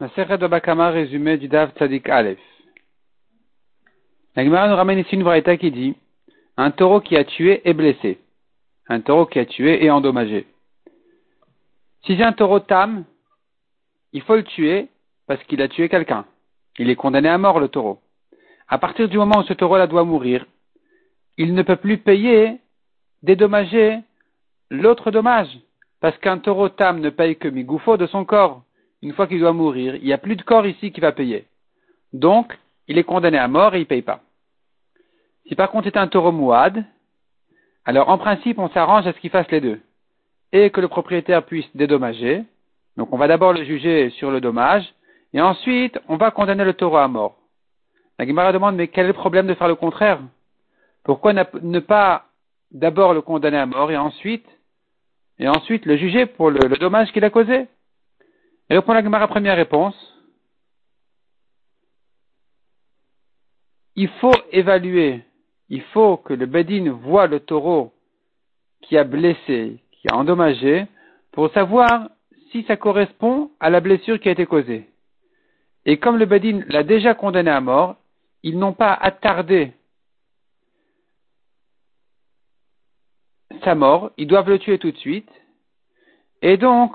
La Sechet de Bakama résumé du Dav Tzadik Aleph. La Gemara nous ramène ici une variété qui dit un taureau qui a tué est blessé. Un taureau qui a tué est endommagé. Si c'est un taureau tam, il faut le tuer parce qu'il a tué quelqu'un. Il est condamné à mort, le taureau. À partir du moment où ce taureau-là doit mourir, il ne peut plus payer, dédommager l'autre dommage. Parce qu'un taureau tam ne paye que migoufo de son corps une fois qu'il doit mourir, il n'y a plus de corps ici qui va payer. Donc, il est condamné à mort et il ne paye pas. Si par contre c'est un taureau mouad, alors en principe on s'arrange à ce qu'il fasse les deux. Et que le propriétaire puisse dédommager. Donc on va d'abord le juger sur le dommage, et ensuite on va condamner le taureau à mort. La Guimara demande mais quel est le problème de faire le contraire? Pourquoi ne pas d'abord le condamner à mort et ensuite et ensuite le juger pour le dommage qu'il a causé? Et répond la Gemara première réponse. Il faut évaluer, il faut que le Bedin voit le taureau qui a blessé, qui a endommagé, pour savoir si ça correspond à la blessure qui a été causée. Et comme le Bedin l'a déjà condamné à mort, ils n'ont pas attardé sa mort, ils doivent le tuer tout de suite. Et donc,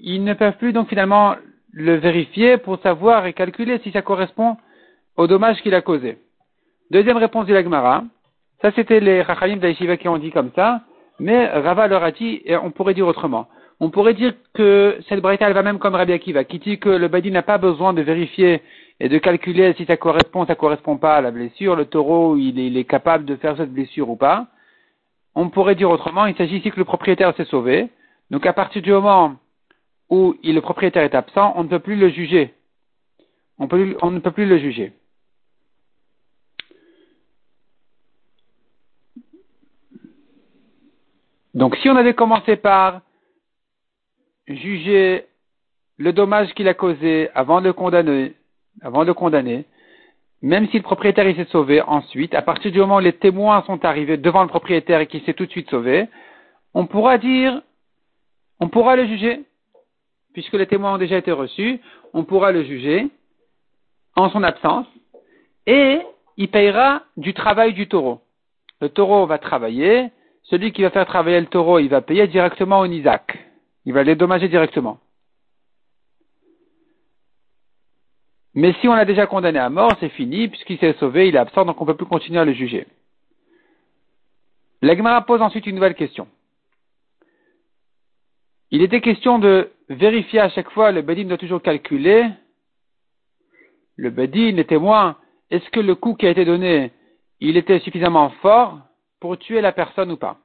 ils ne peuvent plus donc finalement le vérifier pour savoir et calculer si ça correspond au dommage qu'il a causé. Deuxième réponse du Lagmara. Ça, c'était les Rachayim d'Aishiva qui ont dit comme ça, mais Rava leur a dit, et on pourrait dire autrement. On pourrait dire que cette braïta, elle va même comme Rabbi Akiva, qui dit que le Badi n'a pas besoin de vérifier et de calculer si ça correspond, ça correspond pas à la blessure. Le taureau, il est, il est capable de faire cette blessure ou pas. On pourrait dire autrement, il s'agit ici que le propriétaire s'est sauvé. Donc à partir du moment où le propriétaire est absent, on ne peut plus le juger. On, on ne peut plus le juger. Donc si on avait commencé par juger le dommage qu'il a causé avant de le condamner, avant de condamner, même si le propriétaire s'est sauvé ensuite, à partir du moment où les témoins sont arrivés devant le propriétaire et qu'il s'est tout de suite sauvé, on pourra dire, on pourra le juger puisque les témoins ont déjà été reçus, on pourra le juger en son absence et il payera du travail du taureau. Le taureau va travailler, celui qui va faire travailler le taureau, il va payer directement au Isaac. Il va dédommager directement. Mais si on l'a déjà condamné à mort, c'est fini, puisqu'il s'est sauvé, il est absent, donc on ne peut plus continuer à le juger. L'Agmara pose ensuite une nouvelle question. Il était question de vérifier à chaque fois, le Bedin doit toujours calculer, le Bedin, les témoins, est-ce que le coup qui a été donné, il était suffisamment fort pour tuer la personne ou pas?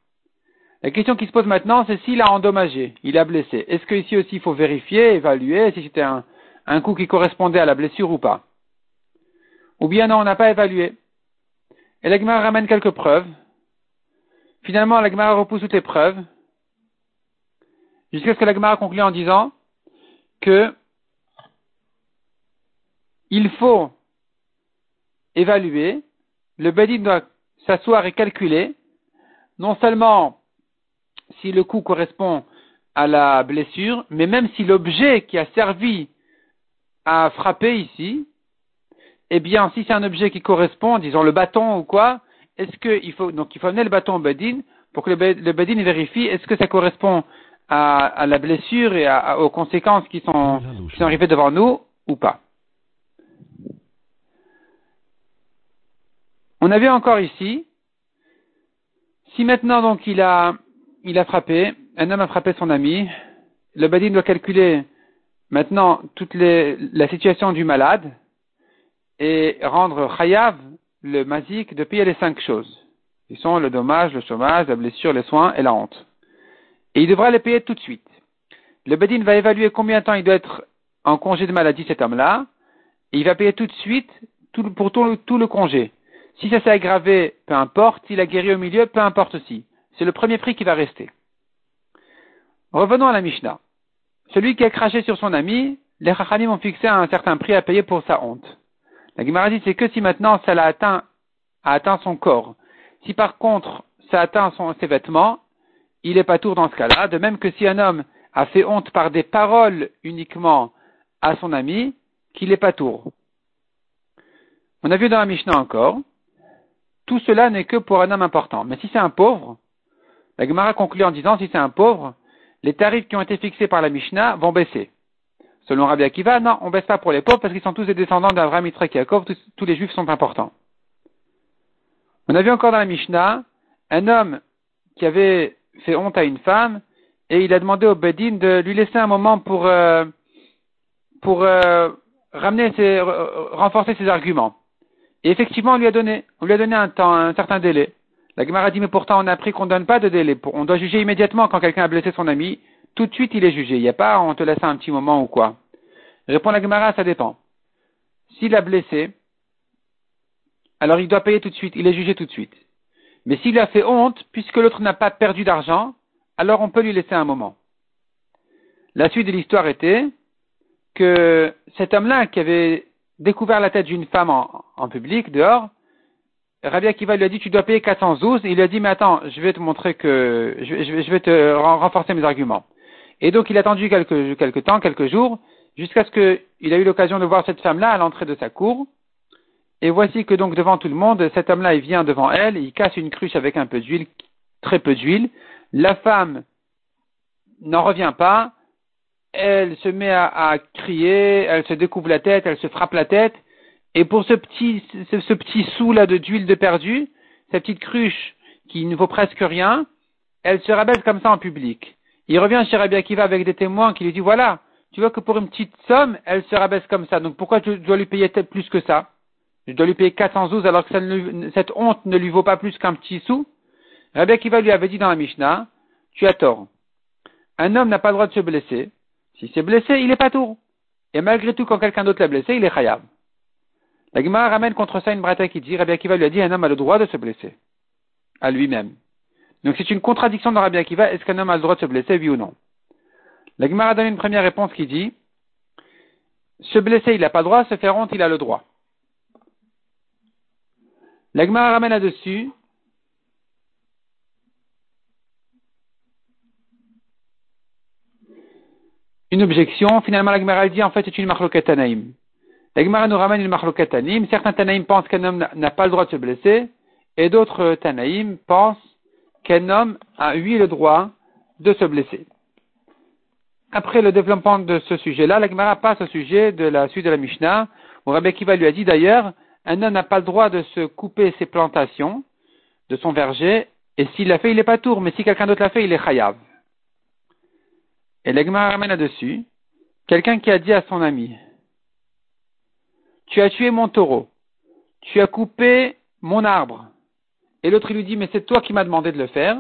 La question qui se pose maintenant, c'est s'il a endommagé, il a blessé. Est-ce qu'ici aussi il faut vérifier, évaluer si c'était un, un coup qui correspondait à la blessure ou pas? Ou bien non, on n'a pas évalué. Et l'Agmar ramène quelques preuves. Finalement, l'Agmar repousse toutes les preuves jusqu'à ce que la Gemara conclue en disant que il faut évaluer, le Bedin doit s'asseoir et calculer, non seulement si le coup correspond à la blessure, mais même si l'objet qui a servi à frapper ici, eh bien, si c'est un objet qui correspond, disons le bâton ou quoi, est-ce qu'il faut, donc il faut amener le bâton au Bedin pour que le Bedin vérifie est-ce que ça correspond à, la blessure et aux conséquences qui sont, qui sont arrivées devant nous ou pas. On avait encore ici, si maintenant donc il a, il a frappé, un homme a frappé son ami, le badin doit calculer maintenant toute les, la situation du malade et rendre chayav, le mazik, de payer les cinq choses. Ils sont le dommage, le chômage, la blessure, les soins et la honte. Et il devra les payer tout de suite. Le Bedin va évaluer combien de temps il doit être en congé de maladie, cet homme-là, et il va payer tout de suite pour tout, le congé. Si ça s'est aggravé, peu importe. S'il a guéri au milieu, peu importe aussi. C'est le premier prix qui va rester. Revenons à la Mishnah. Celui qui a craché sur son ami, les Rachanim ont fixé un certain prix à payer pour sa honte. La Gemara dit c'est que si maintenant ça l'a atteint, a atteint son corps. Si par contre ça atteint ses vêtements, il est pas tour dans ce cas-là. De même que si un homme a fait honte par des paroles uniquement à son ami qu'il n'est pas tour. On a vu dans la Mishnah encore, tout cela n'est que pour un homme important. Mais si c'est un pauvre, la Gemara conclut en disant si c'est un pauvre, les tarifs qui ont été fixés par la Mishnah vont baisser. Selon Rabbi Akiva, non, on baisse pas pour les pauvres parce qu'ils sont tous des descendants d'Avraham, Yitzhak Yaakov, tous les juifs sont importants. On a vu encore dans la Mishnah un homme qui avait fait honte à une femme et il a demandé au Bedin de lui laisser un moment pour, euh, pour euh, ramener ses, renforcer ses arguments. Et effectivement, on lui a donné, on lui a donné un temps, un certain délai. La Gemara dit, mais pourtant, on a appris qu'on ne donne pas de délai. On doit juger immédiatement quand quelqu'un a blessé son ami. Tout de suite, il est jugé. Il n'y a pas, on te laisse un petit moment ou quoi. Répond la Gemara, ça dépend. S'il a blessé, alors il doit payer tout de suite. Il est jugé tout de suite. Mais s'il a fait honte, puisque l'autre n'a pas perdu d'argent, alors on peut lui laisser un moment. La suite de l'histoire était que cet homme-là qui avait découvert la tête d'une femme en, public, dehors, Rabbi Akiva lui a dit, tu dois payer 412. Il lui a dit, mais attends, je vais te montrer que, je, vais, te renforcer mes arguments. Et donc, il a attendu quelques, temps, quelques jours, jusqu'à ce qu'il a eu l'occasion de voir cette femme-là à l'entrée de sa cour. Et voici que donc, devant tout le monde, cet homme-là, il vient devant elle, il casse une cruche avec un peu d'huile, très peu d'huile. La femme n'en revient pas, elle se met à, crier, elle se découvre la tête, elle se frappe la tête, et pour ce petit, ce, petit sou là de d'huile de perdu, cette petite cruche qui ne vaut presque rien, elle se rabaisse comme ça en public. Il revient chez Rabbi Akiva avec des témoins qui lui disent voilà, tu vois que pour une petite somme, elle se rabaisse comme ça, donc pourquoi je dois lui payer plus que ça? Je dois lui payer 412 alors que cette honte ne lui vaut pas plus qu'un petit sou Rabbi Akiva lui avait dit dans la Mishnah, tu as tort. Un homme n'a pas le droit de se blesser, si c'est blessé, il est pas tour. Et malgré tout, quand quelqu'un d'autre l'a blessé, il est khayab. La Gemara ramène contre ça une brata qui dit, Rabbi Akiva lui a dit, un homme a le droit de se blesser. À lui-même. Donc c'est une contradiction dans Rabbi Akiva, est-ce qu'un homme a le droit de se blesser, oui ou non? La Gemara donne une première réponse qui dit, se blesser, il n'a pas le droit, se faire honte, il a le droit. La Gemara ramène là-dessus, une objection. Finalement, la Gemara dit en fait c'est une marloquette tanaïm. La Gemara nous ramène une marloquette tanaïm. Certains tanaïm pensent qu'un homme n'a pas le droit de se blesser, et d'autres tanaïm pensent qu'un homme a, lui, le droit de se blesser. Après le développement de ce sujet-là, la Gemara passe au sujet de la suite de la Mishnah, où Rabbi Kiva lui a dit d'ailleurs, un homme n'a pas le droit de se couper ses plantations de son verger, et s'il l'a fait, il n'est pas tour, mais si quelqu'un d'autre l'a fait, il est chayav. Et l'Egma ramène là-dessus quelqu'un qui a dit à son ami Tu as tué mon taureau, tu as coupé mon arbre. Et l'autre lui dit Mais c'est toi qui m'as demandé de le faire.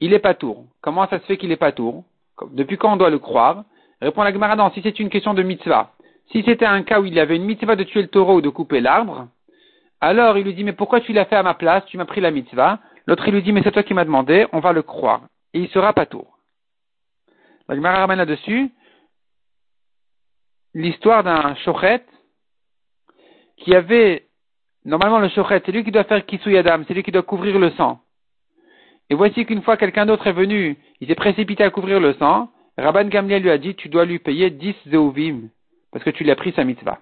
Il est pas tour. Comment ça se fait qu'il est pas tour? Depuis quand on doit le croire? Répond la Gemara Non, si c'est une question de mitzvah. Si c'était un cas où il y avait une mitzvah de tuer le taureau ou de couper l'arbre, alors il lui dit Mais pourquoi tu l'as fait à ma place? Tu m'as pris la mitzvah. L'autre il lui dit Mais c'est toi qui m'as demandé, on va le croire. Et il sera pas tour. La Gemara ramène là-dessus l'histoire d'un shochet qui avait, normalement le shochet, c'est lui qui doit faire kisuyadam, c'est lui qui doit couvrir le sang. Et voici qu'une fois quelqu'un d'autre est venu, il s'est précipité à couvrir le sang, Rabban Gamliel lui a dit, tu dois lui payer 10 zeuvim, parce que tu lui as pris sa mitzvah.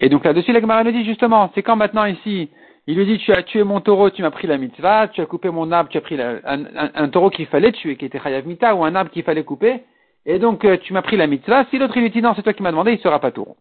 Et donc là-dessus, la nous dit justement, c'est quand maintenant ici, il lui dit, tu as tué mon taureau, tu m'as pris la mitzvah, tu as coupé mon arbre, tu as pris un, taureau qu'il fallait tuer, qui était chayav mita, ou un arbre qu'il fallait couper, et donc euh, tu m'as pris la mitzvah. Si l'autre il lui dit, non, c'est toi qui m'as demandé, il sera pas taureau.